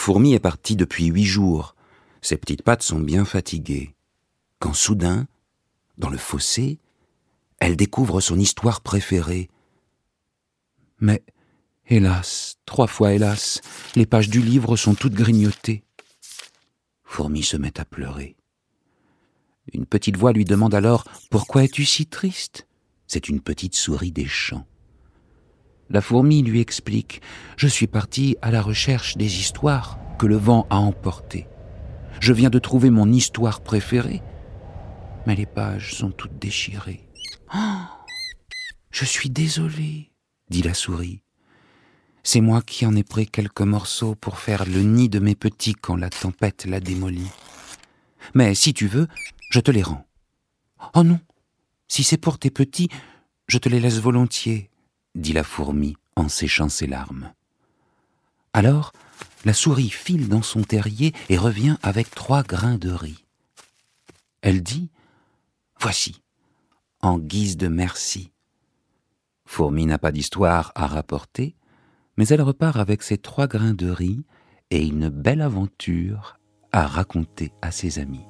Fourmi est partie depuis huit jours. Ses petites pattes sont bien fatiguées. Quand soudain, dans le fossé, elle découvre son histoire préférée. Mais, hélas, trois fois hélas, les pages du livre sont toutes grignotées. Fourmi se met à pleurer. Une petite voix lui demande alors Pourquoi es-tu si triste? C'est une petite souris des champs. La fourmi lui explique Je suis partie à la recherche des histoires que le vent a emportées. Je viens de trouver mon histoire préférée, mais les pages sont toutes déchirées. Oh, je suis désolée, dit la souris. C'est moi qui en ai pris quelques morceaux pour faire le nid de mes petits quand la tempête l'a démoli. Mais si tu veux, je te les rends. Oh non, si c'est pour tes petits, je te les laisse volontiers, dit la fourmi en séchant ses larmes. Alors, la souris file dans son terrier et revient avec trois grains de riz. Elle dit Voici, en guise de merci. Fourmi n'a pas d'histoire à rapporter, mais elle repart avec ses trois grains de riz et une belle aventure à raconter à ses amis.